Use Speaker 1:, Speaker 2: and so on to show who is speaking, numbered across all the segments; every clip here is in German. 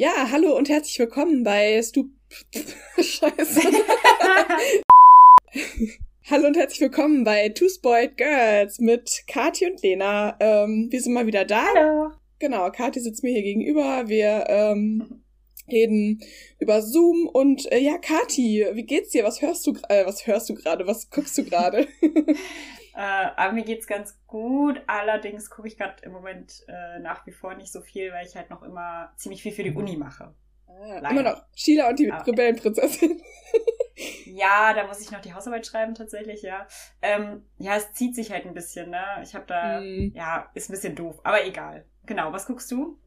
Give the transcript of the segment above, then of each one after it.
Speaker 1: Ja, hallo und herzlich willkommen bei Stup... Scheiße. hallo und herzlich willkommen bei Two Spoiled Girls mit Kathi und Lena. Ähm, wir sind mal wieder da.
Speaker 2: Hallo.
Speaker 1: Genau, Kathi sitzt mir hier gegenüber. Wir ähm, reden über Zoom und äh, ja, Kathi, wie geht's dir? Was hörst du? Äh, was hörst du gerade? Was guckst du gerade?
Speaker 2: Äh, aber mir geht's ganz gut. Allerdings gucke ich gerade im Moment äh, nach wie vor nicht so viel, weil ich halt noch immer ziemlich viel für die Uni mache.
Speaker 1: Ah, immer noch Sheila und die
Speaker 2: Ah.
Speaker 1: Rebellenprinzessin.
Speaker 2: Ja, da muss ich noch die Hausarbeit schreiben tatsächlich, ja. Ähm, ja, es zieht sich halt ein bisschen, ne? Ich habe da,
Speaker 1: Hm.
Speaker 2: ja, ist ein bisschen doof, aber egal. Genau, was guckst du?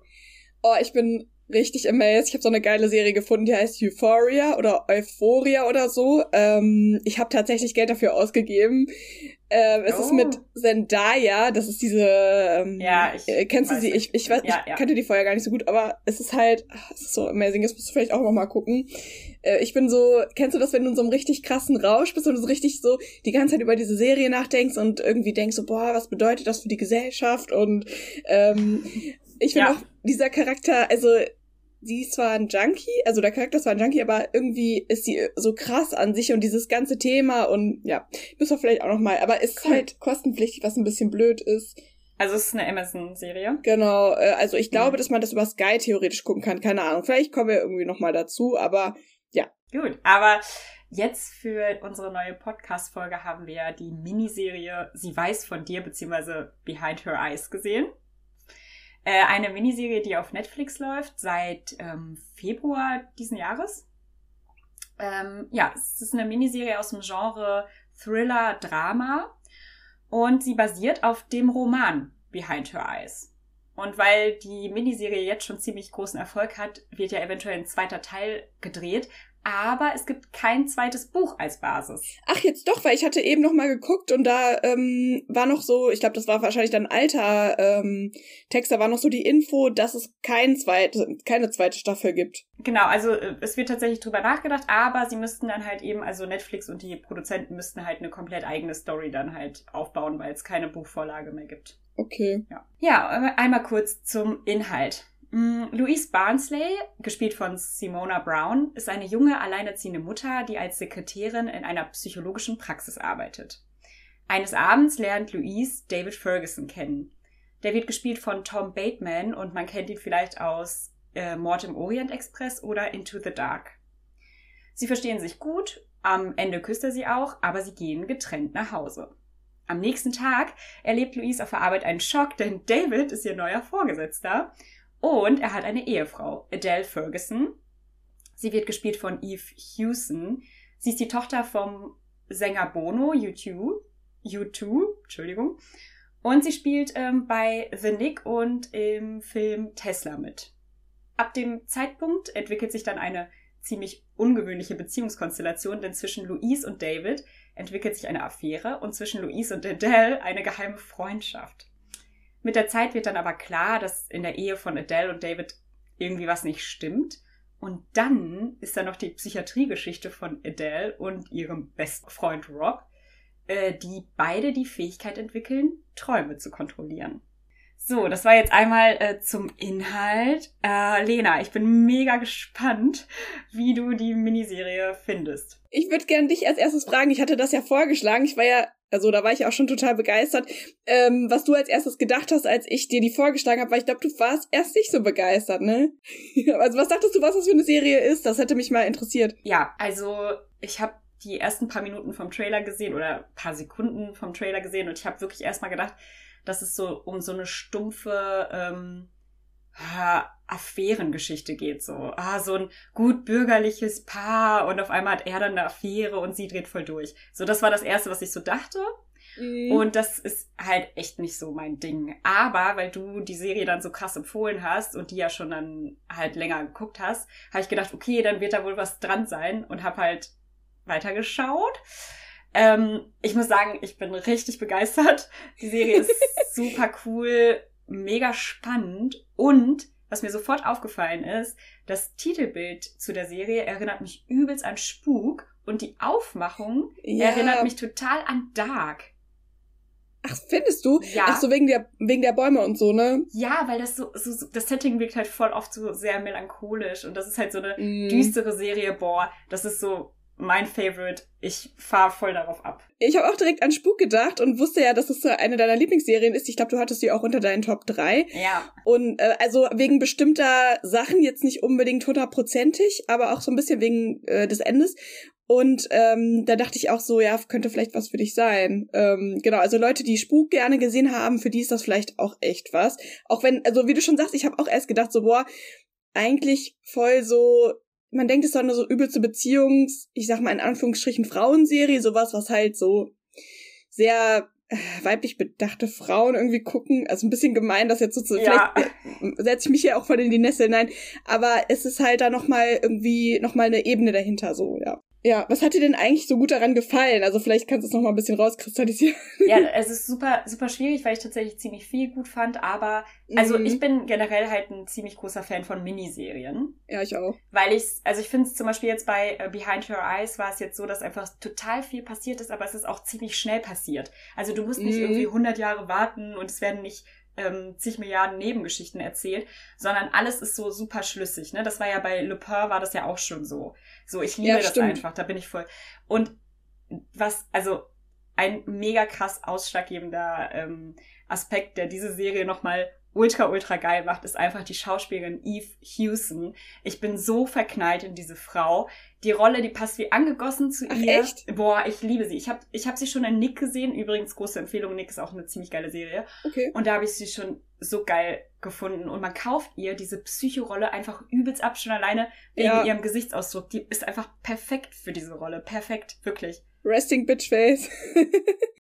Speaker 1: Oh, ich bin richtig amazed. Ich habe so eine geile Serie gefunden, die heißt Euphoria oder Euphoria oder so. Ähm, ich habe tatsächlich Geld dafür ausgegeben. Ähm, es ist
Speaker 2: Oh.
Speaker 1: mit Zendaya, das ist diese. Ähm,
Speaker 2: Ja, ich
Speaker 1: äh, kennst du sie?
Speaker 2: nicht.
Speaker 1: Ich, ich, weiß,
Speaker 2: Ja,
Speaker 1: ich
Speaker 2: ja.
Speaker 1: kannte die vorher gar nicht so gut, aber es ist halt, ach, es ist so amazing. Das musst du vielleicht auch noch mal gucken. Äh, ich bin so, kennst du das, wenn du in so einem richtig krassen Rausch bist und so richtig so die ganze Zeit über diese Serie nachdenkst und irgendwie denkst so, boah, was bedeutet das für die Gesellschaft? Und ähm, ich finde
Speaker 2: Ja.
Speaker 1: auch dieser Charakter, also sie ist zwar ein Junkie, also der Charakter ist zwar ein Junkie, aber irgendwie ist sie so krass an sich und dieses ganze Thema und ja, müssen wir vielleicht auch noch mal, aber ist
Speaker 2: Cool.
Speaker 1: halt kostenpflichtig, was ein bisschen blöd ist.
Speaker 2: Also es ist eine Amazon-Serie.
Speaker 1: Genau, äh, also ich glaube,
Speaker 2: Mhm.
Speaker 1: dass man das über Sky theoretisch gucken kann, keine Ahnung. Vielleicht kommen wir irgendwie noch mal dazu, aber
Speaker 2: Gut, aber jetzt für unsere neue Podcast-Folge haben wir die Miniserie Sie weiß von dir beziehungsweise Behind Her Eyes gesehen. Äh, eine Miniserie, die auf Netflix läuft seit ähm, Februar diesen Jahres. Ähm, ja, es ist eine Miniserie aus dem Genre Thriller, Drama und sie basiert auf dem Roman Behind Her Eyes. Und weil die Miniserie jetzt schon ziemlich großen Erfolg hat, wird ja eventuell ein zweiter Teil gedreht. Aber es gibt kein zweites Buch als Basis.
Speaker 1: Ach, jetzt doch, weil ich hatte eben noch mal geguckt und da ähm, war noch so, ich glaube, das war wahrscheinlich dann ein alter ähm, Text, da war noch so die Info, dass es kein zweite, keine zweite Staffel gibt.
Speaker 2: Genau, also äh, es wird tatsächlich drüber nachgedacht, aber sie müssten dann halt eben, also Netflix und die Produzenten müssten halt eine komplett eigene Story dann halt aufbauen, weil es keine Buchvorlage mehr gibt.
Speaker 1: Okay.
Speaker 2: Ja, ja einmal kurz zum Inhalt. Mm, Louise Barnsley, gespielt von Simona Brown, ist eine junge, alleinerziehende Mutter, die als Sekretärin in einer psychologischen Praxis arbeitet. Eines Abends lernt Louise David Ferguson kennen. Der wird gespielt von Tom Bateman und man kennt ihn vielleicht aus äh, Mord im Orient Express oder Into the Dark. Sie verstehen sich gut, am Ende küsst er sie auch, aber sie gehen getrennt nach Hause. Am nächsten Tag erlebt Louise auf der Arbeit einen Schock, denn David ist ihr neuer Vorgesetzter und er hat eine Ehefrau, Adele Ferguson. Sie wird gespielt von Eve Hewson. Sie ist die Tochter vom Sänger Bono, U2, U2, Entschuldigung. Und sie spielt ähm, bei The Nick und im Film Tesla mit. Ab dem Zeitpunkt entwickelt sich dann eine ziemlich ungewöhnliche Beziehungskonstellation, denn zwischen Louise und David entwickelt sich eine Affäre und zwischen Louise und Adele eine geheime Freundschaft. Mit der Zeit wird dann aber klar, dass in der Ehe von Adele und David irgendwie was nicht stimmt. Und dann ist da noch die Psychiatriegeschichte von Adele und ihrem besten Freund Rob, äh, die beide die Fähigkeit entwickeln, Träume zu kontrollieren. So, das war jetzt einmal äh, zum Inhalt. Äh, Lena, ich bin mega gespannt, wie du die Miniserie findest.
Speaker 1: Ich würde gern dich als erstes fragen, ich hatte das ja vorgeschlagen, ich war ja, also da war ich auch schon total begeistert, ähm, was du als erstes gedacht hast, als ich dir die vorgeschlagen habe, weil ich glaube, du warst erst nicht so begeistert, ne? also was dachtest du, was das für eine Serie ist? Das hätte mich mal interessiert.
Speaker 2: Ja, also ich habe die ersten paar Minuten vom Trailer gesehen oder paar Sekunden vom Trailer gesehen und ich habe wirklich erstmal gedacht, dass es so um so eine stumpfe ähm, Affärengeschichte geht. So, ah, so ein gut bürgerliches Paar und auf einmal hat er dann eine Affäre und sie dreht voll durch. So, das war das Erste, was ich so dachte.
Speaker 1: Mhm.
Speaker 2: Und das ist halt echt nicht so mein Ding. Aber weil du die Serie dann so krass empfohlen hast und die ja schon dann halt länger geguckt hast, habe ich gedacht, okay, dann wird da wohl was dran sein und habe halt weitergeschaut. Ähm, ich muss sagen, ich bin richtig begeistert. Die Serie ist super cool, mega spannend und was mir sofort aufgefallen ist, das Titelbild zu der Serie erinnert mich übelst an Spuk und die Aufmachung
Speaker 1: ja,
Speaker 2: erinnert mich total an Dark.
Speaker 1: Ach, findest du?
Speaker 2: Ja.
Speaker 1: Ach so, wegen der, wegen der Bäume und so, ne?
Speaker 2: Ja, weil das so, so, so das Setting wirkt halt voll oft so sehr melancholisch und das ist halt so eine
Speaker 1: Mm.
Speaker 2: düstere Serie. Boah, das ist so mein Favorite. Ich fahr voll darauf ab.
Speaker 1: Ich habe auch direkt an Spuk gedacht und wusste ja, dass es so eine deiner Lieblingsserien ist. Ich glaube, du hattest die auch unter deinen Top 3.
Speaker 2: Ja.
Speaker 1: Und äh, also wegen bestimmter Sachen jetzt nicht unbedingt hundertprozentig, aber auch so ein bisschen wegen äh, des Endes. Und ähm, da dachte ich auch so, ja, könnte vielleicht was für dich sein. Ähm, genau, also Leute, die Spuk gerne gesehen haben, für die ist das vielleicht auch echt was. Auch wenn, also wie du schon sagst, ich habe auch erst gedacht, so, boah, eigentlich voll so, man denkt es doch nur so übelste Beziehungs, ich sag mal in Anführungsstrichen Frauenserie, sowas, was halt so sehr äh, weiblich bedachte Frauen irgendwie gucken. Also ein bisschen gemein, das jetzt so zu,
Speaker 2: Ja.
Speaker 1: vielleicht setze ich mich hier auch voll in die Nessel, nein, aber es ist halt da nochmal irgendwie, nochmal eine Ebene dahinter, so, ja. Ja, was hat dir denn eigentlich so gut daran gefallen? Also vielleicht kannst du es nochmal ein bisschen rauskristallisieren.
Speaker 2: Ja, es ist super, super schwierig, weil ich tatsächlich ziemlich viel gut fand, aber also
Speaker 1: Mhm.
Speaker 2: ich bin generell halt ein ziemlich großer Fan von Miniserien.
Speaker 1: Ja, ich auch.
Speaker 2: Weil ich, also ich finde es zum Beispiel jetzt bei äh, Behind Your Eyes war es jetzt so, dass einfach total viel passiert ist, aber es ist auch ziemlich schnell passiert. Also du musst nicht
Speaker 1: Mhm.
Speaker 2: irgendwie 100 Jahre warten und es werden nicht ähm, zig Milliarden Nebengeschichten erzählt, sondern alles ist so super schlüssig. Ne? Das war ja bei Le Pen war das ja auch schon so. So, ich liebe
Speaker 1: Ja,
Speaker 2: das einfach, da bin ich voll. Und was, also ein mega krass ausschlaggebender ähm, Aspekt, der diese Serie nochmal ultra, ultra geil macht, ist einfach die Schauspielerin Eve Hewson. Ich bin so verknallt in diese Frau. Die Rolle, die passt wie angegossen zu
Speaker 1: Ach,
Speaker 2: ihr.
Speaker 1: echt?
Speaker 2: Boah, ich liebe sie. Ich habe ich hab sie schon in Nick gesehen. Übrigens, große Empfehlung. Nick ist auch eine ziemlich geile Serie.
Speaker 1: Okay.
Speaker 2: Und da habe ich sie schon so geil gefunden. Und man kauft ihr diese Psychorolle einfach übelst ab, schon alleine wegen
Speaker 1: Ja.
Speaker 2: ihrem Gesichtsausdruck. Die ist einfach perfekt für diese Rolle. Perfekt, wirklich.
Speaker 1: Resting Bitch Face.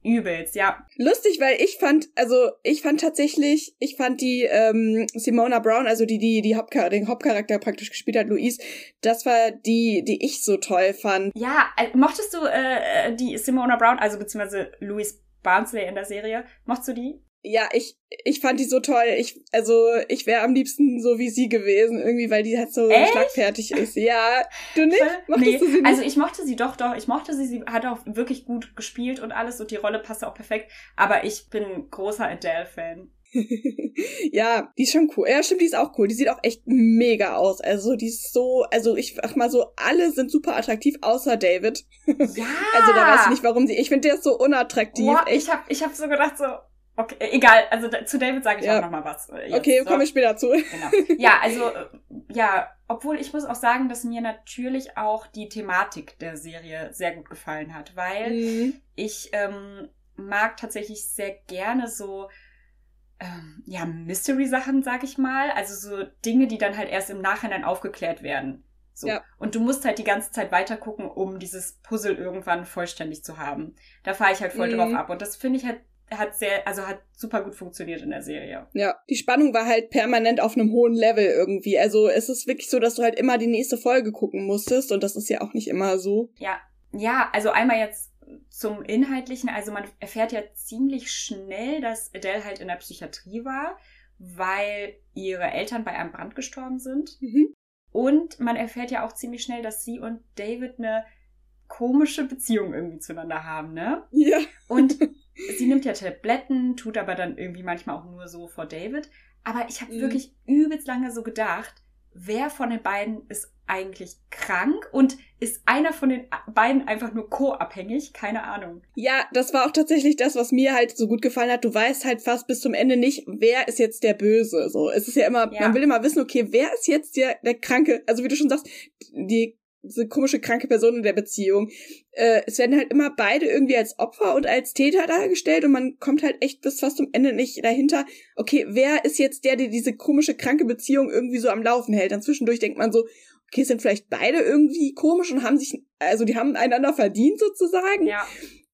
Speaker 2: Übelst, ja.
Speaker 1: Lustig, weil ich fand, also ich fand tatsächlich, ich fand die ähm, Simona Brown, also die die die Hauptchar den Hauptcharakter praktisch gespielt hat, Louise, das war die, die ich so toll fand.
Speaker 2: Ja, äh, mochtest du äh, die Simona Brown, also beziehungsweise Louise Barnsley in der Serie? Mochtest du die?
Speaker 1: Ja, ich ich fand die so toll. Ich also ich wäre am liebsten so wie sie gewesen irgendwie, weil die halt so
Speaker 2: Echt?
Speaker 1: schlagfertig ist. Ja, du nicht? Mochtest
Speaker 2: Nee,
Speaker 1: du sie nicht?
Speaker 2: Also ich mochte sie doch, doch. Ich mochte sie. Sie hat auch wirklich gut gespielt und alles und die Rolle passte auch perfekt. Aber ich bin großer Adele-Fan.
Speaker 1: ja, die ist schon cool. Ja, stimmt, die ist auch cool. Die sieht auch echt mega aus. Also die ist so, also ich sag mal so, alle sind super attraktiv, außer David.
Speaker 2: Ja.
Speaker 1: Also da weiß ich nicht, warum sie. Ich finde, der ist so unattraktiv.
Speaker 2: Boah, ich habe ich hab so gedacht, so, okay, äh, egal. Also zu David sage ich
Speaker 1: Ja.
Speaker 2: auch noch mal was. äh, jetzt,
Speaker 1: okay,
Speaker 2: so.
Speaker 1: komme ich später zu.
Speaker 2: Genau. Ja, also, äh, ja, obwohl ich muss auch sagen, dass mir natürlich auch die Thematik der Serie sehr gut gefallen hat, weil
Speaker 1: Mhm.
Speaker 2: ich ähm, mag tatsächlich sehr gerne so, ähm, ja, Mystery-Sachen, sag ich mal. Also so Dinge, die dann halt erst im Nachhinein aufgeklärt werden. So.
Speaker 1: Ja.
Speaker 2: Und du musst halt die ganze Zeit weiter gucken, um dieses Puzzle irgendwann vollständig zu haben. Da fahre ich halt voll
Speaker 1: Mhm.
Speaker 2: drauf ab. Und das finde ich halt, hat sehr, also hat super gut funktioniert in der Serie.
Speaker 1: Ja, die Spannung war halt permanent auf einem hohen Level irgendwie. Also es ist wirklich so, dass du halt immer die nächste Folge gucken musstest und das ist ja auch nicht immer so.
Speaker 2: Ja, ja, also einmal jetzt zum Inhaltlichen, also man erfährt ja ziemlich schnell, dass Adele halt in der Psychiatrie war, weil ihre Eltern bei einem Brand gestorben sind.
Speaker 1: Mhm.
Speaker 2: Und man erfährt ja auch ziemlich schnell, dass sie und David eine komische Beziehung irgendwie zueinander haben, ne?
Speaker 1: Ja.
Speaker 2: Und sie nimmt ja Tabletten, tut aber dann irgendwie manchmal auch nur so vor David. Aber ich habe
Speaker 1: Mhm.
Speaker 2: wirklich übelst lange so gedacht, wer von den beiden ist eigentlich krank und ist einer von den beiden einfach nur co-abhängig? Keine Ahnung.
Speaker 1: Ja, das war auch tatsächlich das, was mir halt so gut gefallen hat. Du weißt halt fast bis zum Ende nicht, wer ist jetzt der Böse. So, es ist ja immer,
Speaker 2: Ja.
Speaker 1: man will immer wissen, okay, wer ist jetzt der, der Kranke, also wie du schon sagst, die diese komische kranke Person in der Beziehung. Äh, es werden halt immer beide irgendwie als Opfer und als Täter dargestellt und man kommt halt echt bis fast zum Ende nicht dahinter, okay, wer ist jetzt der, der diese komische kranke Beziehung irgendwie so am Laufen hält? Dann zwischendurch denkt man so, okay, sind vielleicht beide irgendwie komisch und haben sich, also die haben einander verdient sozusagen.
Speaker 2: Ja,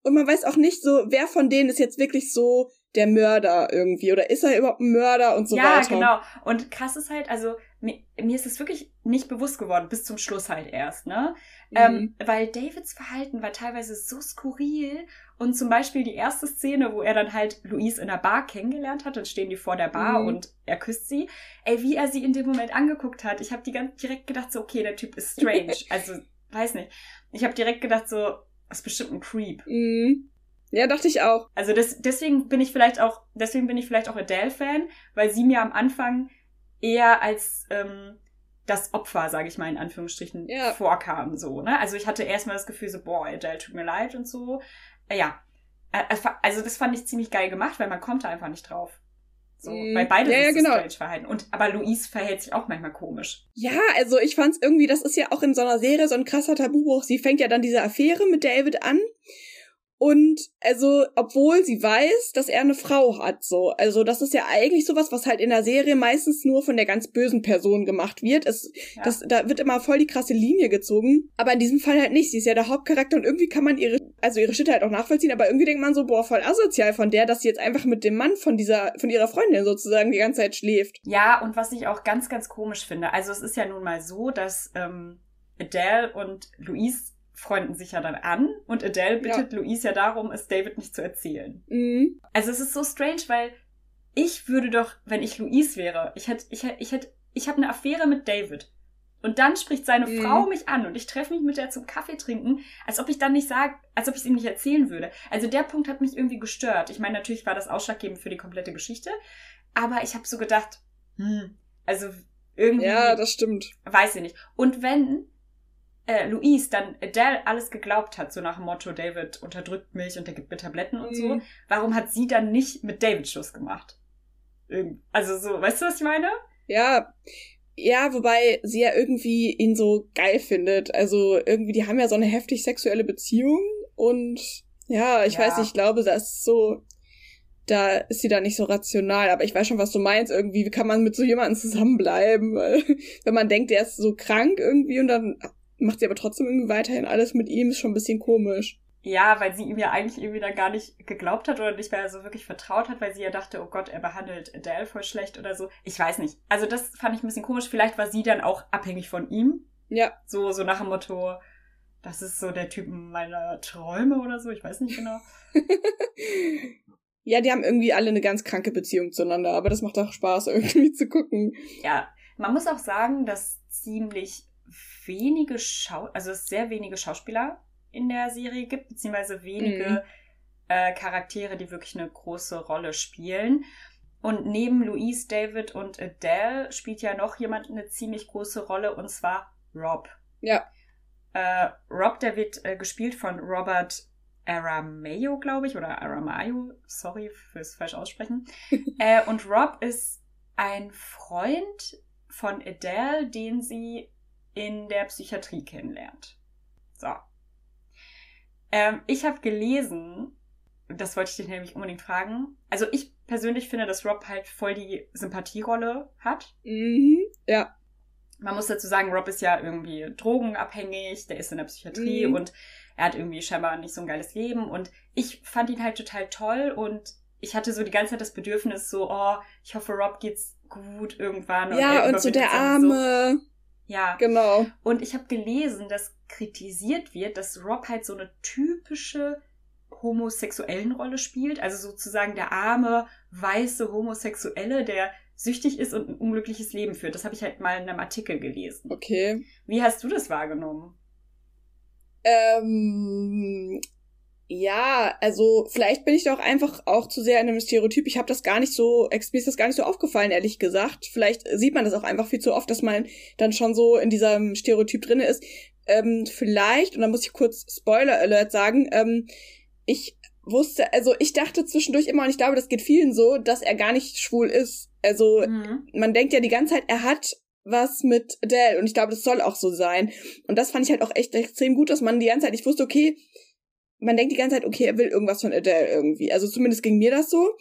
Speaker 1: Und man weiß auch nicht so, wer von denen ist jetzt wirklich so der Mörder irgendwie oder ist er überhaupt ein Mörder und so
Speaker 2: ja,
Speaker 1: weiter.
Speaker 2: genau. Und krass ist halt, also mir, mir ist es wirklich nicht bewusst geworden, bis zum Schluss halt erst, ne?
Speaker 1: Mhm.
Speaker 2: Ähm, weil Davids Verhalten war teilweise so skurril und zum Beispiel die erste Szene, wo er dann halt Louise in der Bar kennengelernt hat, dann stehen die vor der Bar
Speaker 1: Mhm.
Speaker 2: und er küsst sie. Ey, wie er sie in dem Moment angeguckt hat, ich habe die ganz direkt gedacht so, okay, der Typ ist strange. also, weiß nicht. Ich habe direkt gedacht so, das ist bestimmt ein Creep.
Speaker 1: Mhm. Ja, dachte ich auch.
Speaker 2: Also das, deswegen bin ich vielleicht auch, deswegen bin ich vielleicht auch Adele-Fan, weil sie mir am Anfang eher als ähm, das Opfer, sage ich mal in Anführungsstrichen, ja. vorkam. So, ne? Also ich hatte erstmal das Gefühl, so, boah, Adele tut mir leid und so. Äh, ja. Äh, also das fand ich ziemlich geil gemacht, weil man kommt da einfach nicht drauf. So, mm, weil beide
Speaker 1: ja, ja, genau.
Speaker 2: strange verhalten. Und aber Louise verhält sich auch manchmal komisch.
Speaker 1: Ja, also ich fand's irgendwie, das ist ja auch in so einer Serie so ein krasser Tabubruch. Sie fängt ja dann diese Affäre mit David an und also, obwohl sie weiß, dass er eine Frau hat, so. Also, das ist ja eigentlich sowas, was halt in der Serie meistens nur von der ganz bösen Person gemacht wird. Es, ja. das, da wird immer voll die krasse Linie gezogen. Aber in diesem Fall halt nicht. Sie ist ja der Hauptcharakter und irgendwie kann man ihre, also ihre Schritte halt auch nachvollziehen, aber irgendwie denkt man so, boah, voll asozial von der, dass sie jetzt einfach mit dem Mann von dieser, von ihrer Freundin sozusagen die ganze Zeit schläft.
Speaker 2: Ja, und was ich auch ganz, ganz komisch finde. Also, es ist ja nun mal so, dass, ähm, Adele und Louise freunden sich ja dann an und Adele bittet ja. Louise ja darum, es David nicht zu erzählen. Mhm. Also es ist so strange, weil ich würde doch, wenn ich Louise wäre, ich hätte, ich hätte, ich hätte, ich habe eine Affäre mit David. Und dann spricht seine mhm. Frau mich an und ich treffe mich mit der zum Kaffee trinken, als ob ich dann nicht sage, als ob ich es ihm nicht erzählen würde. Also der Punkt hat mich irgendwie gestört. Ich meine, natürlich war das ausschlaggebend für die komplette Geschichte, aber ich habe so gedacht, hm, also irgendwie.
Speaker 1: Ja, das stimmt.
Speaker 2: Weiß ich nicht. Und wenn äh, Louise dann Adele alles geglaubt hat, so nach dem Motto, David unterdrückt mich und er gibt mir Tabletten und mhm. so, warum hat sie dann nicht mit David Schluss gemacht? Also so, weißt du, was ich meine?
Speaker 1: Ja, ja, wobei sie ja irgendwie ihn so geil findet. Also irgendwie, die haben ja so eine heftig sexuelle Beziehung und ja, ich ja. weiß nicht, ich glaube, das ist so, da ist sie da nicht so rational, aber ich weiß schon, was du meinst. Irgendwie, wie kann man mit so jemandem zusammenbleiben? Wenn man denkt, der ist so krank irgendwie und dann macht sie aber trotzdem irgendwie weiterhin alles mit ihm, ist schon ein bisschen komisch.
Speaker 2: Ja, weil sie ihm ja eigentlich irgendwie dann gar nicht geglaubt hat oder nicht mehr so wirklich vertraut hat, weil sie ja dachte, oh Gott, er behandelt Adele voll schlecht oder so. Ich weiß nicht. Also das fand ich ein bisschen komisch. Vielleicht war sie dann auch abhängig von ihm.
Speaker 1: Ja.
Speaker 2: So, so nach dem Motto, das ist so der Typ meiner Träume oder so. Ich weiß nicht genau.
Speaker 1: ja, die haben irgendwie alle eine ganz kranke Beziehung zueinander, aber das macht auch Spaß, irgendwie zu gucken.
Speaker 2: Ja, man muss auch sagen, dass ziemlich wenige Schau, also es sehr wenige Schauspieler in der Serie gibt, beziehungsweise wenige mhm. äh, Charaktere, die wirklich eine große Rolle spielen. Und neben Louise, David und Adele spielt ja noch jemand eine ziemlich große Rolle, und zwar Rob.
Speaker 1: Ja.
Speaker 2: Äh, Rob, der wird äh, gespielt von Robert Aramayo, glaube ich, oder Aramayo, sorry fürs falsch aussprechen. äh, und Rob ist ein Freund von Adele, den sie in der Psychiatrie kennenlernt. So. Ähm, ich habe gelesen, das wollte ich dich nämlich unbedingt fragen. Also ich persönlich finde, dass Rob halt voll die Sympathierolle hat.
Speaker 1: Mhm, ja.
Speaker 2: Man muss dazu sagen, Rob ist ja irgendwie drogenabhängig, der ist in der Psychiatrie mhm. und er hat irgendwie scheinbar nicht so ein geiles Leben. Und ich fand ihn halt total toll und ich hatte so die ganze Zeit das Bedürfnis, so, oh, ich hoffe, Rob geht's gut irgendwann.
Speaker 1: ja, und so der Arme. So.
Speaker 2: Ja.
Speaker 1: Genau.
Speaker 2: Und ich habe gelesen, dass kritisiert wird, dass Rob halt so eine typische homosexuellen Rolle spielt. Also sozusagen der arme, weiße Homosexuelle, der süchtig ist und ein unglückliches Leben führt. Das habe ich halt mal in einem Artikel gelesen.
Speaker 1: Okay.
Speaker 2: Wie hast du das wahrgenommen?
Speaker 1: Ähm, ja, also vielleicht bin ich doch einfach auch zu sehr in einem Stereotyp. Ich habe das gar nicht so, mir ist das gar nicht so aufgefallen, ehrlich gesagt. Vielleicht sieht man das auch einfach viel zu oft, dass man dann schon so in diesem Stereotyp drinne ist. Ähm, vielleicht, und da muss ich kurz Spoiler Alert sagen, ähm, ich wusste, also ich dachte zwischendurch immer, und ich glaube, das geht vielen so, dass er gar nicht schwul ist. Also mhm. man denkt ja die ganze Zeit, er hat was mit Adele und ich glaube, das soll auch so sein. Und das fand ich halt auch echt extrem gut, dass man die ganze Zeit, ich wusste, okay, man denkt die ganze Zeit, okay, er will irgendwas von Adele irgendwie. Also zumindest ging mir das so.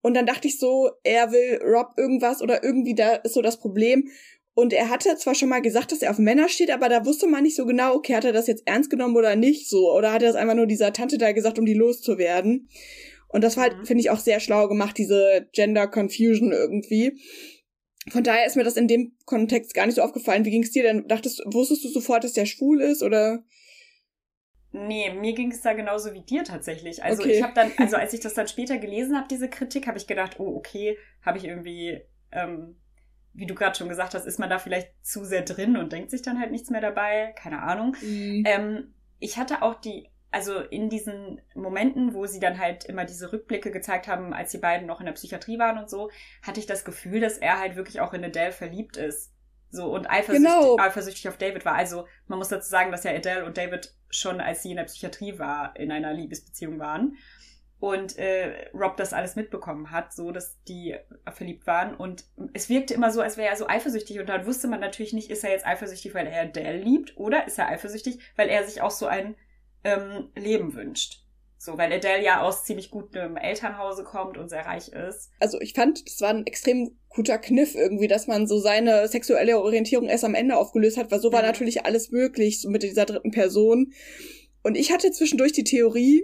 Speaker 1: Und dann dachte ich so, er will Rob irgendwas oder irgendwie da ist so das Problem. Und er hatte zwar schon mal gesagt, dass er auf Männer steht, aber da wusste man nicht so genau, okay, hat er das jetzt ernst genommen oder nicht so. Oder hat er das einfach nur dieser Tante da gesagt, um die loszuwerden. Und das war halt, mhm. finde ich, auch sehr schlau gemacht, diese Gender Confusion irgendwie. Von daher ist mir das in dem Kontext gar nicht so aufgefallen. Wie ging es dir denn? Dachtest, wusstest du sofort, dass der schwul ist oder?
Speaker 2: Nee, mir ging es da genauso wie dir tatsächlich. Also okay. ich habe dann, also als ich das dann später gelesen habe, diese Kritik, habe ich gedacht, oh, okay, habe ich irgendwie, ähm, wie du gerade schon gesagt hast, ist man da vielleicht zu sehr drin und denkt sich dann halt nichts mehr dabei. Keine Ahnung. Mhm. Ähm, ich hatte auch die also in diesen Momenten, wo sie dann halt immer diese Rückblicke gezeigt haben, als die beiden noch in der Psychiatrie waren und so, hatte ich das Gefühl, dass er halt wirklich auch in Adele verliebt ist. So und eifersüchtig, genau. eifersüchtig auf David war. Also man muss dazu sagen, dass ja Adele und David schon, als sie in der Psychiatrie war, in einer Liebesbeziehung waren. Und äh, Rob das alles mitbekommen hat, so dass die verliebt waren. Und es wirkte immer so, als wäre er so eifersüchtig. Und dann wusste man natürlich nicht, ist er jetzt eifersüchtig, weil er Adele liebt, oder ist er eifersüchtig, weil er sich auch so ein ähm, Leben wünscht. So, weil Adele ja aus ziemlich gutem Elternhause kommt und sehr reich ist.
Speaker 1: Also ich fand, das war ein extrem guter Kniff irgendwie, dass man so seine sexuelle Orientierung erst am Ende aufgelöst hat, weil so war mhm. natürlich alles möglich, so mit dieser dritten Person. Und ich hatte zwischendurch die Theorie,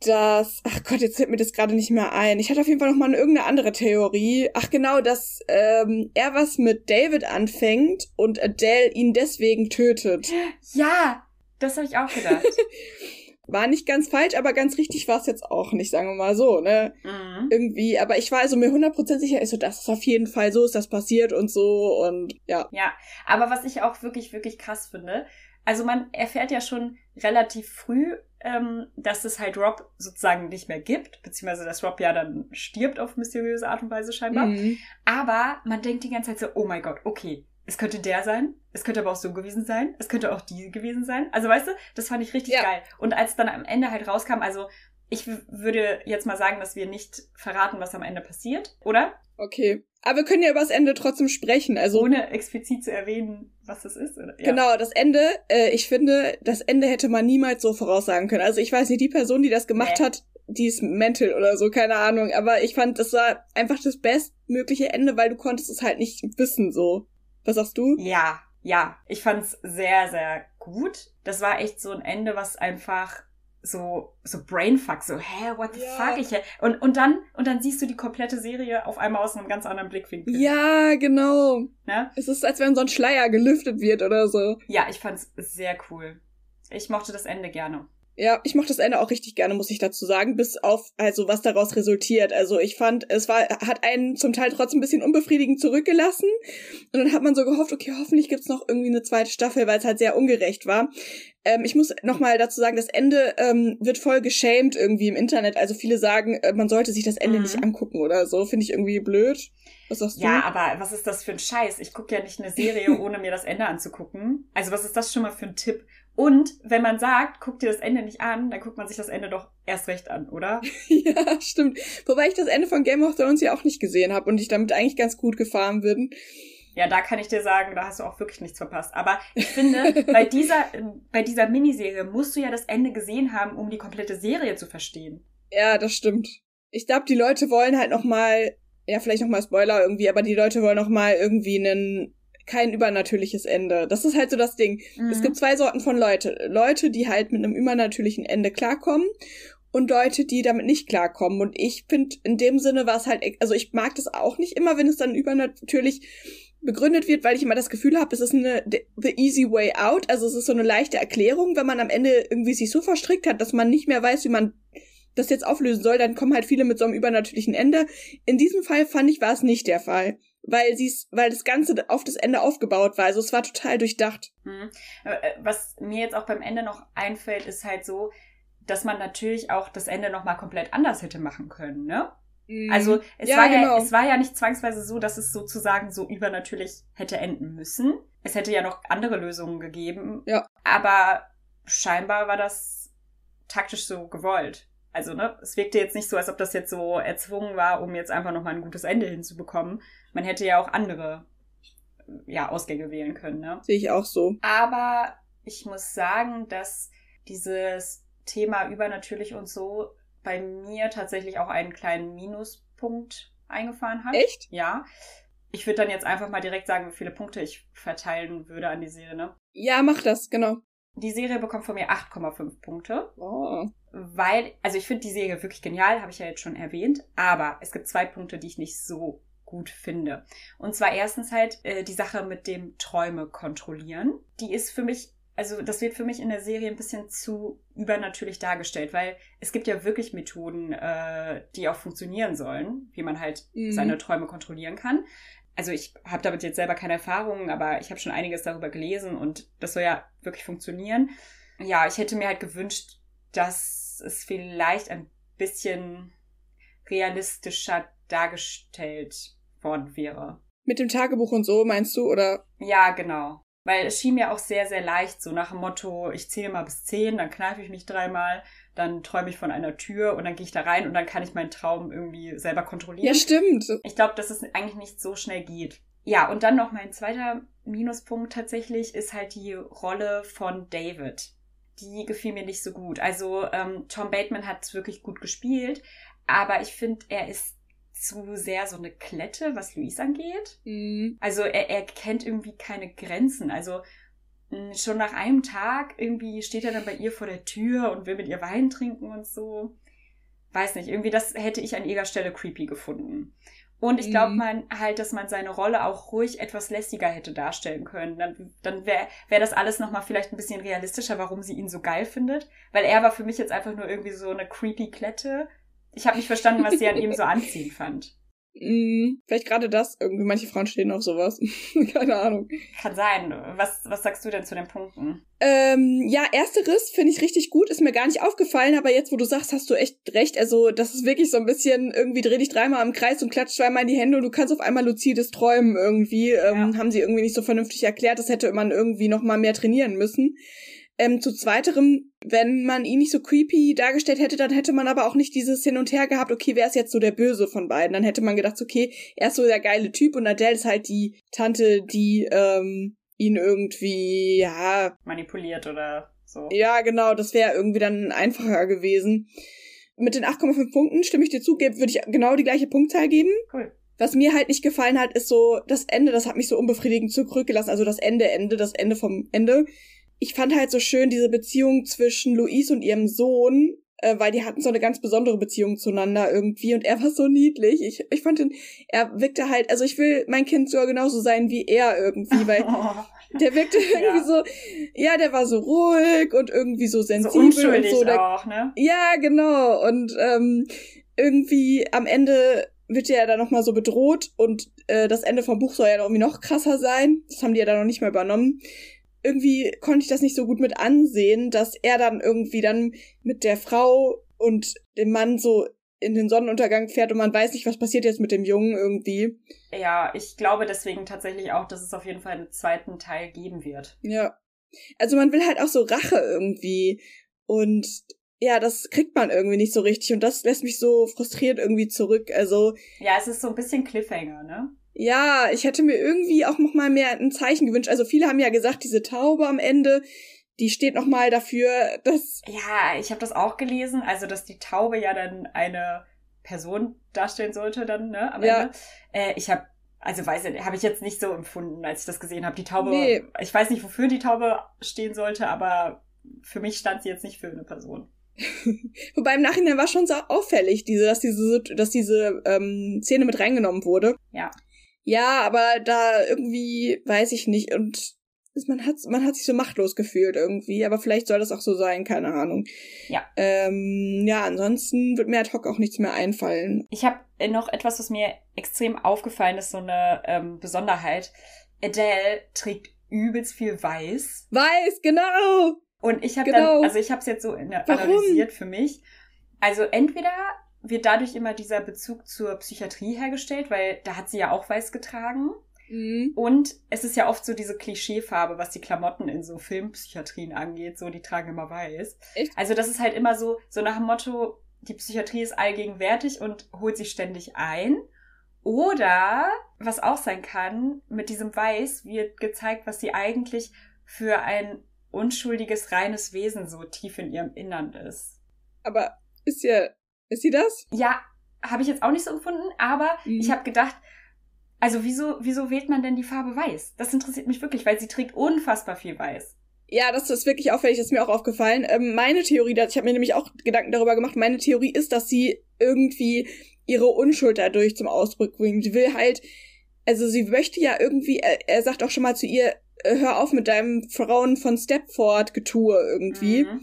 Speaker 1: dass, ach Gott, jetzt fällt mir das gerade nicht mehr ein. Ich hatte auf jeden Fall noch mal irgendeine andere Theorie. Ach genau, dass ähm, er was mit David anfängt und Adele ihn deswegen tötet.
Speaker 2: Ja, das habe ich auch gedacht.
Speaker 1: war nicht ganz falsch, aber ganz richtig war es jetzt auch nicht, sagen wir mal so, ne? Mhm. Irgendwie, aber ich war also mir 100% sicher, ist so, das ist auf jeden Fall so, ist das passiert und so und ja.
Speaker 2: Ja, aber was ich auch wirklich, wirklich krass finde, also man erfährt ja schon relativ früh, ähm, dass es halt Rob sozusagen nicht mehr gibt, beziehungsweise dass Rob ja dann stirbt auf mysteriöse Art und Weise scheinbar. Mhm. Aber man denkt die ganze Zeit so, oh mein Gott, okay, es könnte der sein, es könnte aber auch so gewesen sein, es könnte auch die gewesen sein. Also weißt du, das fand ich richtig ja. geil. Und als dann am Ende halt rauskam, also ich würde jetzt mal sagen, dass wir nicht verraten, was am Ende passiert, oder?
Speaker 1: Okay. Aber wir können ja über das Ende trotzdem sprechen. Also
Speaker 2: ohne explizit zu erwähnen, was das ist. Oder?
Speaker 1: Ja. Genau, das Ende. Äh, ich finde, das Ende hätte man niemals so voraussagen können. Also ich weiß nicht, die Person, die das gemacht nee. hat, die ist mental oder so, keine Ahnung. Aber ich fand, das war einfach das bestmögliche Ende, weil du konntest es halt nicht wissen so. Was sagst du?
Speaker 2: Ja, ja. Ich fand's sehr, sehr gut. Das war echt so ein Ende, was einfach so so Brainfuck, so hä, what the ja. fuck ich und und dann und dann siehst du die komplette Serie auf einmal aus einem ganz anderen Blickwinkel.
Speaker 1: Ja, genau. Ne? Es ist als wenn so ein Schleier gelüftet wird oder so.
Speaker 2: Ja, ich fand's sehr cool. Ich mochte das Ende gerne.
Speaker 1: Ja, ich mochte das Ende auch richtig gerne, muss ich dazu sagen, bis auf, also was daraus resultiert. Also ich fand, es war, hat einen zum Teil trotzdem ein bisschen unbefriedigend zurückgelassen. Und dann hat man so gehofft, okay, hoffentlich gibt's noch irgendwie eine zweite Staffel, weil es halt sehr ungerecht war. Ähm, ich muss nochmal dazu sagen, das Ende ähm, wird voll geschämt irgendwie im Internet. Also viele sagen, äh, man sollte sich das Ende mhm. nicht angucken oder so. Finde ich irgendwie blöd. Was sagst
Speaker 2: du? Ja, aber was ist das für ein Scheiß? Ich gucke ja nicht eine Serie, ohne mir das Ende anzugucken. Also was ist das schon mal für ein Tipp? Und wenn man sagt, guck dir das Ende nicht an, dann guckt man sich das Ende doch erst recht an, oder?
Speaker 1: ja, stimmt. Wobei ich das Ende von Game of Thrones ja auch nicht gesehen habe und ich damit eigentlich ganz gut gefahren bin.
Speaker 2: Ja, da kann ich dir sagen, da hast du auch wirklich nichts verpasst. Aber ich finde, bei dieser, bei dieser Miniserie musst du ja das Ende gesehen haben, um die komplette Serie zu verstehen.
Speaker 1: Ja, das stimmt. Ich glaube, die Leute wollen halt noch mal, ja, vielleicht noch mal Spoiler irgendwie, aber die Leute wollen noch mal irgendwie einen kein übernatürliches Ende. Das ist halt so das Ding. Mhm. Es gibt zwei Sorten von Leute. Leute, die halt mit einem übernatürlichen Ende klarkommen und Leute, die damit nicht klarkommen. Und ich finde, in dem Sinne war es halt, also ich mag das auch nicht immer, wenn es dann übernatürlich begründet wird, weil ich immer das Gefühl habe, es ist eine the easy way out, also es ist so eine leichte Erklärung, wenn man am Ende irgendwie sich so verstrickt hat, dass man nicht mehr weiß, wie man das jetzt auflösen soll, dann kommen halt viele mit so einem übernatürlichen Ende. In diesem Fall fand ich, war es nicht der Fall weil sie's, weil das Ganze auf das Ende aufgebaut war. Also es war total durchdacht.
Speaker 2: Mhm. Was mir jetzt auch beim Ende noch einfällt, ist halt so, dass man natürlich auch das Ende nochmal komplett anders hätte machen können, ne? Mhm. Also es, ja, war genau. ja, es war ja nicht zwangsweise so, dass es sozusagen so übernatürlich hätte enden müssen. Es hätte ja noch andere Lösungen gegeben.
Speaker 1: Ja.
Speaker 2: Aber scheinbar war das taktisch so gewollt. Also, ne, es wirkte jetzt nicht so, als ob das jetzt so erzwungen war, um jetzt einfach nochmal ein gutes Ende hinzubekommen. Man hätte ja auch andere ja, Ausgänge wählen können, ne?
Speaker 1: Sehe ich auch so.
Speaker 2: Aber ich muss sagen, dass dieses Thema übernatürlich und so bei mir tatsächlich auch einen kleinen Minuspunkt eingefahren hat.
Speaker 1: Echt?
Speaker 2: Ja. Ich würde dann jetzt einfach mal direkt sagen, wie viele Punkte ich verteilen würde an die Serie, ne?
Speaker 1: Ja, mach das, genau.
Speaker 2: Die Serie bekommt von mir 8,5 Punkte.
Speaker 1: Oh.
Speaker 2: Weil, also ich finde die Serie wirklich genial, habe ich ja jetzt schon erwähnt. Aber es gibt zwei Punkte, die ich nicht so gut finde. Und zwar erstens halt äh, die Sache mit dem Träume kontrollieren. Die ist für mich, also das wird für mich in der Serie ein bisschen zu übernatürlich dargestellt, weil es gibt ja wirklich Methoden, äh, die auch funktionieren sollen, wie man halt mhm. seine Träume kontrollieren kann also ich habe damit jetzt selber keine Erfahrungen, aber ich habe schon einiges darüber gelesen und das soll ja wirklich funktionieren. Ja, ich hätte mir halt gewünscht, dass es vielleicht ein bisschen realistischer dargestellt worden wäre.
Speaker 1: Mit dem Tagebuch und so, meinst du, oder?
Speaker 2: Ja, genau. Weil es schien mir auch sehr, sehr leicht, so nach dem Motto, ich zähle mal bis zehn, dann kneife ich mich dreimal, dann träume ich von einer Tür und dann gehe ich da rein und dann kann ich meinen Traum irgendwie selber kontrollieren.
Speaker 1: Ja, stimmt.
Speaker 2: Ich glaube, dass es eigentlich nicht so schnell geht. Ja, und dann noch mein zweiter Minuspunkt tatsächlich ist halt die Rolle von David. Die gefiel mir nicht so gut. Also ähm, Tom Bateman hat es wirklich gut gespielt, aber ich finde, er ist zu sehr so eine Klette, was Luis angeht.
Speaker 1: Mhm.
Speaker 2: Also er, er kennt irgendwie keine Grenzen. Also mh, schon nach einem Tag irgendwie steht er dann bei ihr vor der Tür und will mit ihr Wein trinken und so. Weiß nicht, irgendwie das hätte ich an ihrer Stelle creepy gefunden. Und ich glaube
Speaker 1: Mhm.
Speaker 2: man halt, dass man seine Rolle auch ruhig etwas lästiger hätte darstellen können. Dann, dann wäre wär das alles nochmal vielleicht ein bisschen realistischer, warum sie ihn so geil findet. Weil er war für mich jetzt einfach nur irgendwie so eine creepy Klette. Ich habe nicht verstanden, was sie an ihm so anziehend fand.
Speaker 1: Mhm. Vielleicht gerade das. Irgendwie manche Frauen stehen auf sowas. Keine Ahnung.
Speaker 2: Kann sein. Was, was sagst du denn zu den Punkten?
Speaker 1: Ähm, ja, ersteres finde ich richtig gut, ist mir gar nicht aufgefallen, aber jetzt, wo du sagst, hast du echt recht. Also, das ist wirklich so ein bisschen, irgendwie dreh dich dreimal im Kreis und klatsch zweimal in die Hände und du kannst auf einmal luzides Träumen irgendwie. Ähm, Haben sie irgendwie nicht so vernünftig erklärt, das hätte man irgendwie noch mal mehr trainieren müssen. Ähm, zu zweiterem, wenn man ihn nicht so creepy dargestellt hätte, dann hätte man aber auch nicht dieses Hin und Her gehabt, okay, wer ist jetzt so der Böse von beiden? Dann hätte man gedacht, okay, er ist so der geile Typ und Adele ist halt die Tante, die ähm, ihn irgendwie, ja,
Speaker 2: Manipuliert oder so.
Speaker 1: ja, genau, das wäre irgendwie dann einfacher gewesen. Mit den 8,5 Punkten stimme ich dir zu, würde ich genau die gleiche Punktzahl geben.
Speaker 2: Cool.
Speaker 1: Was mir halt nicht gefallen hat, ist so das Ende, das hat mich so unbefriedigend zurückgelassen, also das Ende, Ende, das Ende vom Ende. Ich fand halt so schön diese Beziehung zwischen Louise und ihrem Sohn, äh, weil die hatten so eine ganz besondere Beziehung zueinander irgendwie und er war so niedlich. Ich, ich fand ihn, er wirkte halt, also ich will mein Kind sogar genauso sein wie er irgendwie, weil der wirkte irgendwie so, ja, der war so ruhig und irgendwie so
Speaker 2: so
Speaker 1: sensibel
Speaker 2: unschuldig
Speaker 1: und so. Der,
Speaker 2: auch, ne?
Speaker 1: ja, genau. Und ähm, irgendwie am Ende wird er ja dann nochmal so bedroht und äh, das Ende vom Buch soll ja irgendwie noch krasser sein. Das haben die ja dann noch nicht mehr übernommen. Irgendwie konnte ich das nicht so gut mit ansehen, dass er dann irgendwie dann mit der Frau und dem Mann so in den Sonnenuntergang fährt und man weiß nicht, was passiert jetzt mit dem Jungen irgendwie.
Speaker 2: Ja, ich glaube deswegen tatsächlich auch, dass es auf jeden Fall einen zweiten Teil geben wird.
Speaker 1: Ja. Also man will halt auch so Rache irgendwie. Und ja, das kriegt man irgendwie nicht so richtig. Und das lässt mich so frustriert irgendwie zurück. Also,
Speaker 2: Ja, es ist so ein bisschen Cliffhanger, ne?
Speaker 1: Ja, ich hätte mir irgendwie auch noch mal mehr ein Zeichen gewünscht. Also viele haben ja gesagt, diese Taube am Ende, die steht noch mal dafür, dass
Speaker 2: Ja, ich habe das auch gelesen, also dass die Taube ja dann eine Person darstellen sollte dann, ne, am
Speaker 1: Ja.
Speaker 2: Ende. Äh, ich habe also weiß ich, habe ich jetzt nicht so empfunden, als ich das gesehen habe. Die Taube,
Speaker 1: Nee.
Speaker 2: ich weiß nicht, wofür die Taube stehen sollte, aber für mich stand sie jetzt nicht für eine Person.
Speaker 1: wobei im Nachhinein war schon so auffällig, diese, dass diese, dass diese ähm, Szene mit reingenommen wurde.
Speaker 2: Ja.
Speaker 1: Ja, aber da irgendwie weiß ich nicht und man hat man hat sich so machtlos gefühlt irgendwie, aber vielleicht soll das auch so sein, keine Ahnung.
Speaker 2: Ja.
Speaker 1: Ähm, ja, ansonsten wird mir ad hoc auch nichts mehr einfallen.
Speaker 2: Ich habe noch etwas, was mir extrem aufgefallen ist, so eine ähm, Besonderheit. Adele trägt übelst viel Weiß.
Speaker 1: Weiß, genau.
Speaker 2: Und ich habe
Speaker 1: Genau.
Speaker 2: dann, also ich habe es jetzt so in,
Speaker 1: Warum?
Speaker 2: analysiert für mich. Also entweder wird dadurch immer dieser Bezug zur Psychiatrie hergestellt, weil da hat sie ja auch weiß getragen.
Speaker 1: Mhm.
Speaker 2: Und es ist ja oft so diese Klischeefarbe, was die Klamotten in so Filmpsychiatrien angeht. So, die tragen immer weiß.
Speaker 1: Echt?
Speaker 2: Also das ist halt immer so, so nach dem Motto, die Psychiatrie ist allgegenwärtig und holt sich ständig ein. Oder, was auch sein kann, mit diesem Weiß wird gezeigt, was sie eigentlich für ein unschuldiges, reines Wesen so tief in ihrem Innern ist.
Speaker 1: Aber ist ja ist sie das?
Speaker 2: Ja, habe ich jetzt auch nicht so empfunden, aber
Speaker 1: Mhm.
Speaker 2: ich habe gedacht, also wieso, wieso wählt man denn die Farbe Weiß? Das interessiert mich wirklich, weil sie trägt unfassbar viel Weiß.
Speaker 1: Ja, das ist wirklich auffällig, das ist mir auch aufgefallen. Ähm, meine Theorie, ich habe mir nämlich auch Gedanken darüber gemacht, meine Theorie ist, dass sie irgendwie ihre Unschuld dadurch zum Ausdruck bringt. Sie will halt, also sie möchte ja irgendwie, er, er sagt auch schon mal zu ihr, äh, hör auf mit deinem Frauen von Stepford Getue irgendwie.
Speaker 2: Mhm.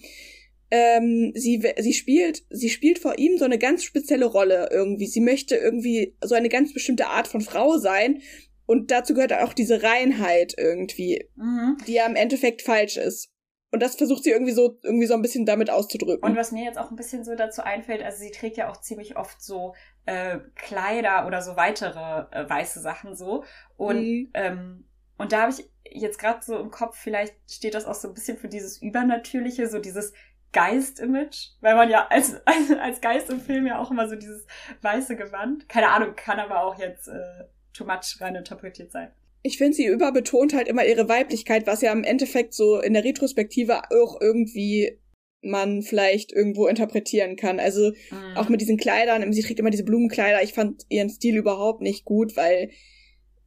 Speaker 1: Ähm, sie, sie spielt, sie spielt vor ihm so eine ganz spezielle Rolle irgendwie. Sie möchte irgendwie so eine ganz bestimmte Art von Frau sein. Und dazu gehört auch diese Reinheit irgendwie,
Speaker 2: Mhm.
Speaker 1: die ja im Endeffekt falsch ist. Und das versucht sie irgendwie so, irgendwie so ein bisschen damit auszudrücken.
Speaker 2: Und was mir jetzt auch ein bisschen so dazu einfällt, also sie trägt ja auch ziemlich oft so äh, Kleider oder so weitere äh, weiße Sachen so. Und, mhm. ähm, und da habe ich jetzt gerade so im Kopf, vielleicht steht das auch so ein bisschen für dieses Übernatürliche, so dieses Geist-Image, weil man ja als, als, als Geist im Film ja auch immer so dieses weiße Gewand, keine Ahnung, kann aber auch jetzt äh, too much rein interpretiert sein
Speaker 1: ich finde, sie überbetont halt immer ihre Weiblichkeit, was ja im Endeffekt so in der Retrospektive auch irgendwie man vielleicht irgendwo interpretieren kann. Also mhm. auch mit diesen Kleidern, sie trägt immer diese Blumenkleider. Ich fand ihren Stil überhaupt nicht gut, weil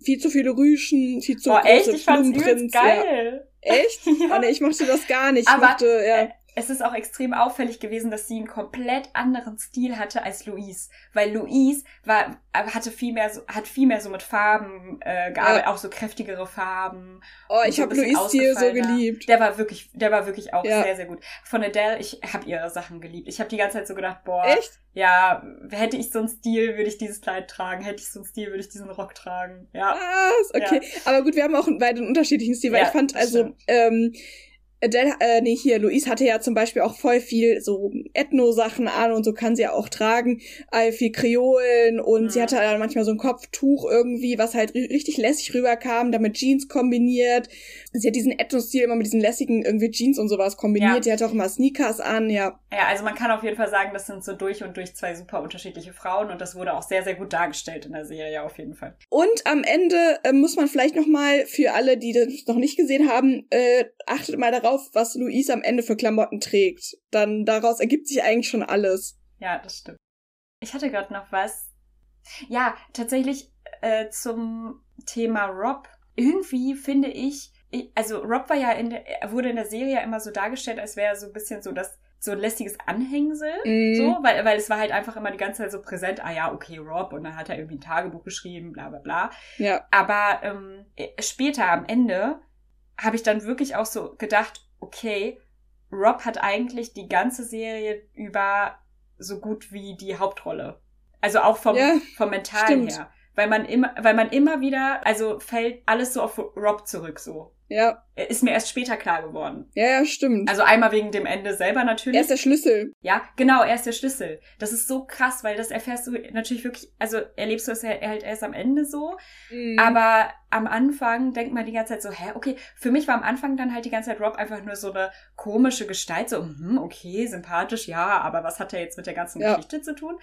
Speaker 1: viel zu viele Rüschen, viel zu
Speaker 2: oh, große echt? Ich Blumenprints. geil.
Speaker 1: Ja. Echt? ja. Oh, nee, ich mochte das gar nicht.
Speaker 2: Aber,
Speaker 1: ich mochte, ja.
Speaker 2: Äh, es ist auch extrem auffällig gewesen, dass sie einen komplett anderen Stil hatte als Louise, weil Louise war hatte viel mehr so, hat viel mehr so mit Farben äh, gearbeitet, ja. auch so kräftigere Farben.
Speaker 1: Oh, ich so habe Louise Stil so geliebt.
Speaker 2: Der war wirklich, der war wirklich auch ja. sehr sehr gut. Von Adele, ich habe ihre Sachen geliebt. Ich habe die ganze Zeit so gedacht, boah,
Speaker 1: Echt?
Speaker 2: ja, hätte ich so einen Stil, würde ich dieses Kleid tragen. Hätte ich so einen Stil, würde ich diesen Rock tragen. Ja.
Speaker 1: Ah, okay. Ja. Aber gut, wir haben auch beide einen unterschiedlichen Stil, weil ich fand also ähm Adele, äh, nee, hier, Louise hatte ja zum Beispiel auch voll viel so Ethno-Sachen an und so kann sie ja auch tragen, all viel Kreolen und mhm. sie hatte dann manchmal so ein Kopftuch irgendwie, was halt richtig lässig rüberkam, damit Jeans kombiniert. Sie hat diesen Ethno-Stil immer mit diesen lässigen irgendwie Jeans und sowas kombiniert. Ja. Die hatte auch immer Sneakers an, ja.
Speaker 2: Ja, also man kann auf jeden Fall sagen, das sind so durch und durch zwei super unterschiedliche Frauen und das wurde auch sehr, sehr gut dargestellt in der Serie auf jeden Fall.
Speaker 1: Und am Ende äh, muss man vielleicht noch mal für alle, die das noch nicht gesehen haben, äh, achtet mal darauf, auf, was Luis am Ende für Klamotten trägt. Dann daraus ergibt sich eigentlich schon alles.
Speaker 2: Ja, das stimmt. Ich hatte gerade noch was. Ja, tatsächlich äh, zum Thema Rob. Irgendwie finde ich, also Rob war ja in der, er wurde in der Serie ja immer so dargestellt, als wäre er so ein bisschen so das so ein lästiges Anhängsel, mm. so, weil, weil es war halt einfach immer die ganze Zeit so präsent, ah ja, okay, Rob, und dann hat er irgendwie ein Tagebuch geschrieben, bla bla bla.
Speaker 1: Ja.
Speaker 2: Aber ähm, später am Ende habe ich dann wirklich auch so gedacht, okay, Rob hat eigentlich die ganze Serie über so gut wie die Hauptrolle. Also auch vom, ja, vom Mentalen her. Weil man immer, weil man immer wieder, also fällt alles so auf Rob zurück, so.
Speaker 1: Ja.
Speaker 2: Ist mir erst später klar geworden.
Speaker 1: Ja, ja, stimmt.
Speaker 2: Also einmal wegen dem Ende selber natürlich.
Speaker 1: Er ist der Schlüssel.
Speaker 2: Ja, genau, er ist der Schlüssel. Das ist so krass, weil das erfährst du natürlich wirklich, also erlebst du es halt erst am Ende so. Mhm. Aber am Anfang denkt man die ganze Zeit so, hä, okay, für mich war am Anfang dann halt die ganze Zeit Rob einfach nur so eine komische Gestalt, so, hm, okay, sympathisch, ja, aber was hat er jetzt mit der ganzen ja. Geschichte zu tun?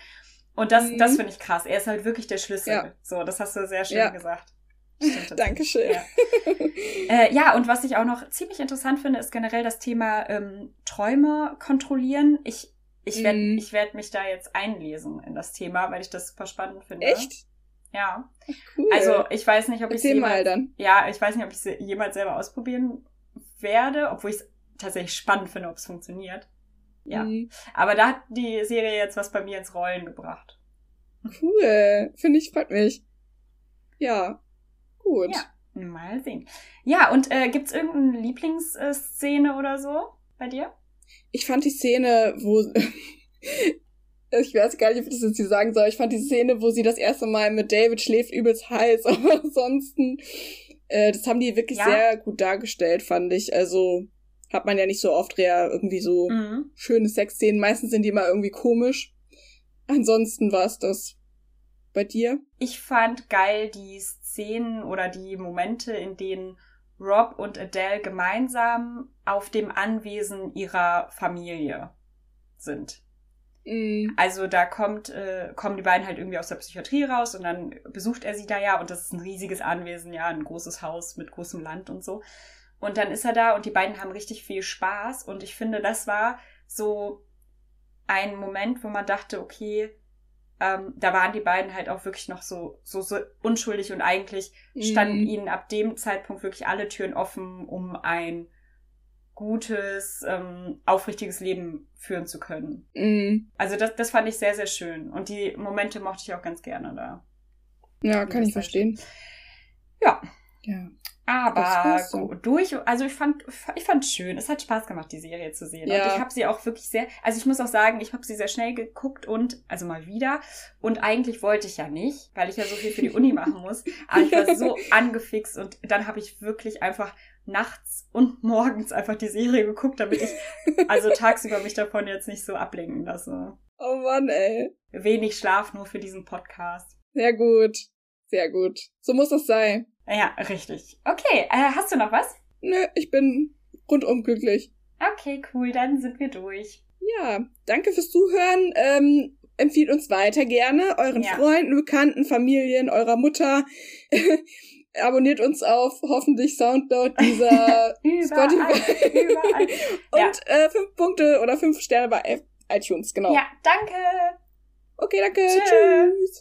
Speaker 2: Und das, mhm. das finde ich krass. Er ist halt wirklich der Schlüssel. Ja. So, das hast du sehr schön ja. gesagt.
Speaker 1: Dankeschön.
Speaker 2: Ja. äh, ja, und was ich auch noch ziemlich interessant finde, ist generell das Thema ähm, Träume kontrollieren. Ich, ich werde mm. ich werd mich da jetzt einlesen in das Thema, weil ich das super spannend finde.
Speaker 1: Echt?
Speaker 2: Ja. Cool. Also ich weiß nicht, ob ich
Speaker 1: es mal dann.
Speaker 2: Ja, ich weiß nicht, ob ich es jemals selber ausprobieren werde, obwohl ich es tatsächlich spannend finde, ob es funktioniert. Ja. Mhm. Aber da hat die Serie jetzt was bei mir ins Rollen gebracht.
Speaker 1: Cool. Finde ich, freut mich. Ja. Gut.
Speaker 2: Ja, mal sehen. Ja, und äh, gibt's irgendeine Lieblingsszene oder so bei dir?
Speaker 1: Ich fand die Szene, wo ich weiß gar nicht, ob ich das jetzt hier sagen soll. Ich fand die Szene, wo sie das erste Mal mit David schläft, übelst heiß, aber ansonsten, äh, das haben die wirklich ja. sehr gut dargestellt, fand ich. Also hat man ja nicht so oft ja irgendwie so mhm. schöne Sexszenen. Meistens sind die immer irgendwie komisch. Ansonsten war es das. Bei dir?
Speaker 2: Ich fand geil die Szenen oder die Momente, in denen Rob und Adele gemeinsam auf dem Anwesen ihrer Familie sind.
Speaker 1: Mm.
Speaker 2: Also da kommt, äh, kommen die beiden halt irgendwie aus der Psychiatrie raus und dann besucht er sie da ja und das ist ein riesiges Anwesen, ja, ein großes Haus mit großem Land und so. Und dann ist er da und die beiden haben richtig viel Spaß und ich finde, das war so ein Moment, wo man dachte, okay, ähm, da waren die beiden halt auch wirklich noch so, so, so unschuldig und eigentlich standen mhm. ihnen ab dem Zeitpunkt wirklich alle Türen offen, um ein gutes, ähm, aufrichtiges Leben führen zu können.
Speaker 1: Mhm.
Speaker 2: Also das, das fand ich sehr, sehr schön. Und die Momente mochte ich auch ganz gerne da.
Speaker 1: Ja, kann ich verstehen.
Speaker 2: Ja.
Speaker 1: Ja.
Speaker 2: Aber durch, also ich fand, ich fand schön. Es hat Spaß gemacht, die Serie zu sehen. Ja. Und ich habe sie auch wirklich sehr, also ich muss auch sagen, ich habe sie sehr schnell geguckt und, also mal wieder. Und eigentlich wollte ich ja nicht, weil ich ja so viel für die Uni machen muss. Aber ich war so angefixt und dann habe ich wirklich einfach nachts und morgens einfach die Serie geguckt, damit ich also tagsüber mich davon jetzt nicht so ablenken lasse.
Speaker 1: Oh Mann, ey.
Speaker 2: Wenig Schlaf nur für diesen Podcast.
Speaker 1: Sehr gut. Sehr gut. So muss das sein.
Speaker 2: Ja, richtig. Okay, äh, hast du noch was?
Speaker 1: Nö, ich bin rundum glücklich.
Speaker 2: Okay, cool, dann sind wir durch.
Speaker 1: Ja, danke fürs Zuhören. Ähm, empfiehlt uns weiter gerne euren
Speaker 2: Ja.
Speaker 1: Freunden, Bekannten, Familien, eurer Mutter. Abonniert uns auf hoffentlich Soundcloud, dieser
Speaker 2: Überall,
Speaker 1: Spotify.
Speaker 2: überall. Ja.
Speaker 1: Und äh, fünf Punkte oder fünf Sterne bei iTunes, genau.
Speaker 2: Ja, danke.
Speaker 1: Okay, danke.
Speaker 2: Tschö.
Speaker 1: Tschüss.